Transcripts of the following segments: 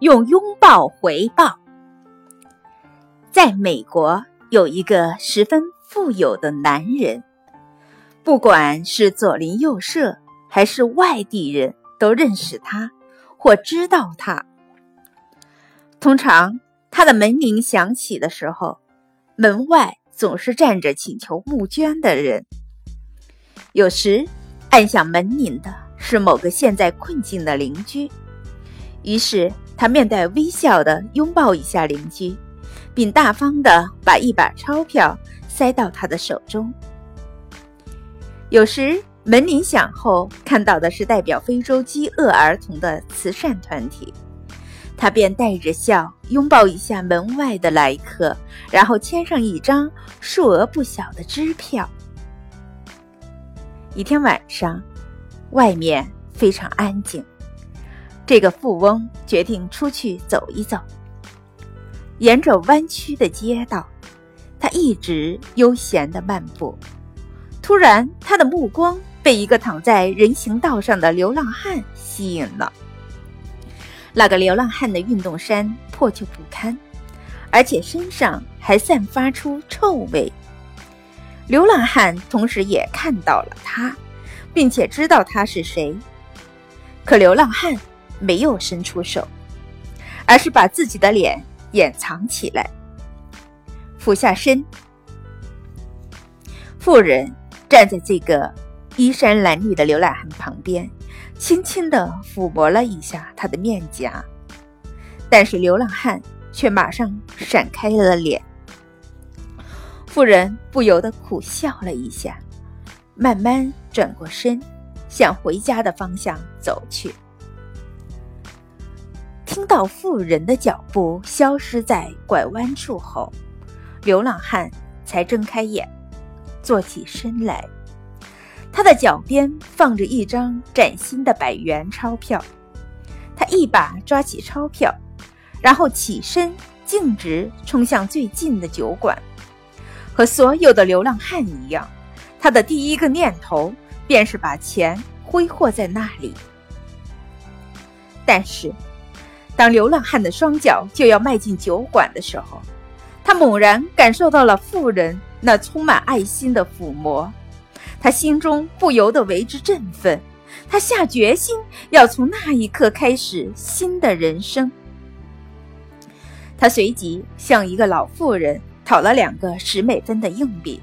用拥抱回报。在美国，有一个十分富有的男人，不管是左邻右舍还是外地人，都认识他或知道他。通常，他的门铃响起的时候，门外总是站着请求募捐的人。有时，按响门铃的是某个陷在困境的邻居，于是他面带微笑的拥抱一下邻居，并大方的把一把钞票塞到他的手中。有时门铃响后，看到的是代表非洲饥饿儿童的慈善团体。他便带着笑拥抱一下门外的来客，然后签上一张数额不小的支票。一天晚上，外面非常安静，这个富翁决定出去走一走。沿着弯曲的街道，他一直悠闲地漫步。突然，他的目光被一个躺在人行道上的流浪汉吸引了。那个流浪汉的运动衫破旧不堪，而且身上还散发出臭味。流浪汉同时也看到了他，并且知道他是谁。可流浪汉没有伸出手，而是把自己的脸掩藏起来，俯下身。妇人站在这个衣衫褴褛的流浪汉旁边。轻轻地抚摸了一下他的面颊，但是流浪汉却马上闪开了脸。妇人不由得苦笑了一下，慢慢转过身，向回家的方向走去。听到妇人的脚步消失在拐弯处后，流浪汉才睁开眼，坐起身来。他的脚边放着一张崭新的百元钞票，他一把抓起钞票，然后起身径直冲向最近的酒馆。和所有的流浪汉一样，他的第一个念头便是把钱挥霍在那里。但是，当流浪汉的双脚就要迈进酒馆的时候，他猛然感受到了妇人那充满爱心的抚摸。他心中不由得为之振奋，他下决心要从那一刻开始新的人生。他随即向一个老妇人讨了两个十美分的硬币。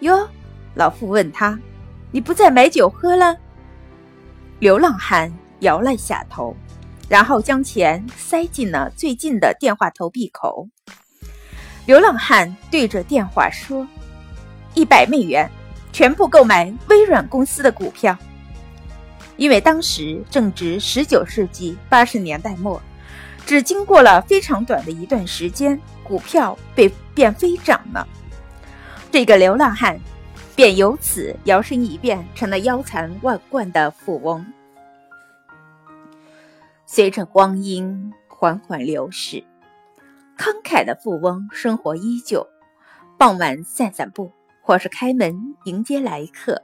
哟，老妇问他：“你不再买酒喝了？”流浪汉摇了一下头，然后将钱塞进了最近的电话投币口。流浪汉对着电话说：“一百美元。”全部购买微软公司的股票，因为当时正值十九世纪八十年代末，只经过了非常短的一段时间，股票被便飞涨了。这个流浪汉便由此摇身一变成了腰缠万贯的富翁。随着光阴缓缓流逝，慷慨的富翁生活依旧，傍晚散散步。或是开门迎接来客。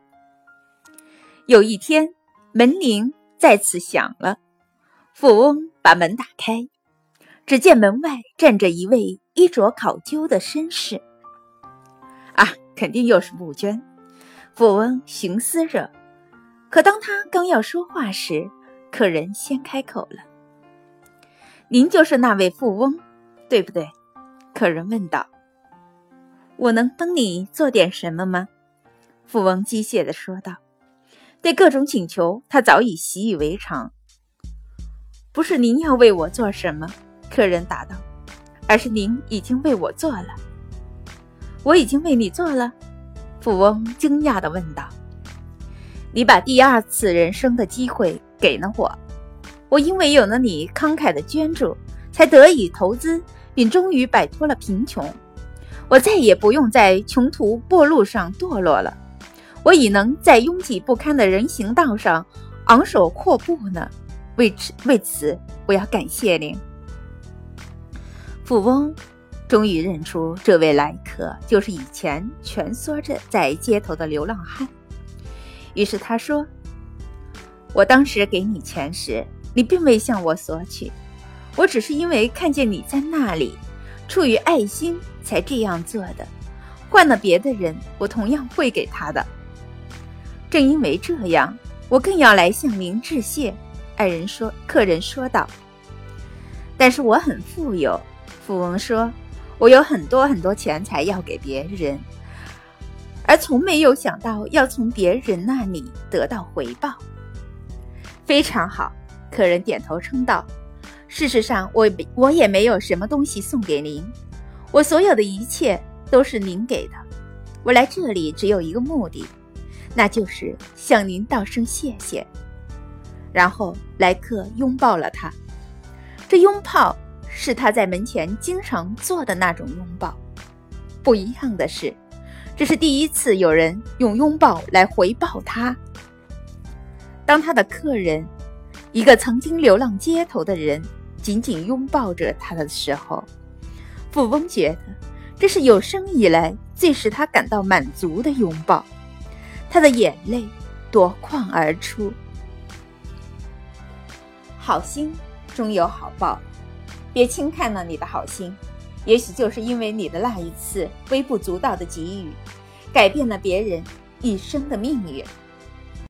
有一天，门铃再次响了，富翁把门打开，只见门外站着一位衣着考究的绅士。啊，肯定又是募捐。富翁寻思着，可当他刚要说话时，客人先开口了：“您就是那位富翁，对不对？”客人问道。我能帮你做点什么吗？富翁机械地说道。对各种请求，他早已习以为常。不是您要为我做什么，客人答道，而是您已经为我做了。我已经为你做了？富翁惊讶地问道。你把第二次人生的机会给了我，我因为有了你慷慨的捐助，才得以投资，并终于摆脱了贫穷。我再也不用在穷途末路上堕落了，我已能在拥挤不堪的人行道上昂首阔步呢。为此，为此，我要感谢您。富翁终于认出这位来客就是以前蜷缩着在街头的流浪汉，于是他说：“我当时给你钱时，你并未向我索取，我只是因为看见你在那里，出于爱心才这样做的。换了别的人，我同样会给他的。正因为这样，我更要来向您致谢。”爱人说，客人说道。“但是我很富有。”富翁说，“我有很多很多钱财要给别人，而从没有想到要从别人那里得到回报。”非常好，客人点头称道。事实上，我我也没有什么东西送给您，我所有的一切都是您给的。我来这里只有一个目的，那就是向您道声谢谢。然后莱克拥抱了他，这拥抱是他在门前经常做的那种拥抱。不一样的是，这是第一次有人用拥抱来回报他。当他的客人，一个曾经流浪街头的人，紧紧拥抱着他的时候，富翁觉得这是有生以来最使他感到满足的拥抱。他的眼泪夺眶而出。好心终有好报，别轻看了你的好心，也许就是因为你的那一次微不足道的给予，改变了别人一生的命运。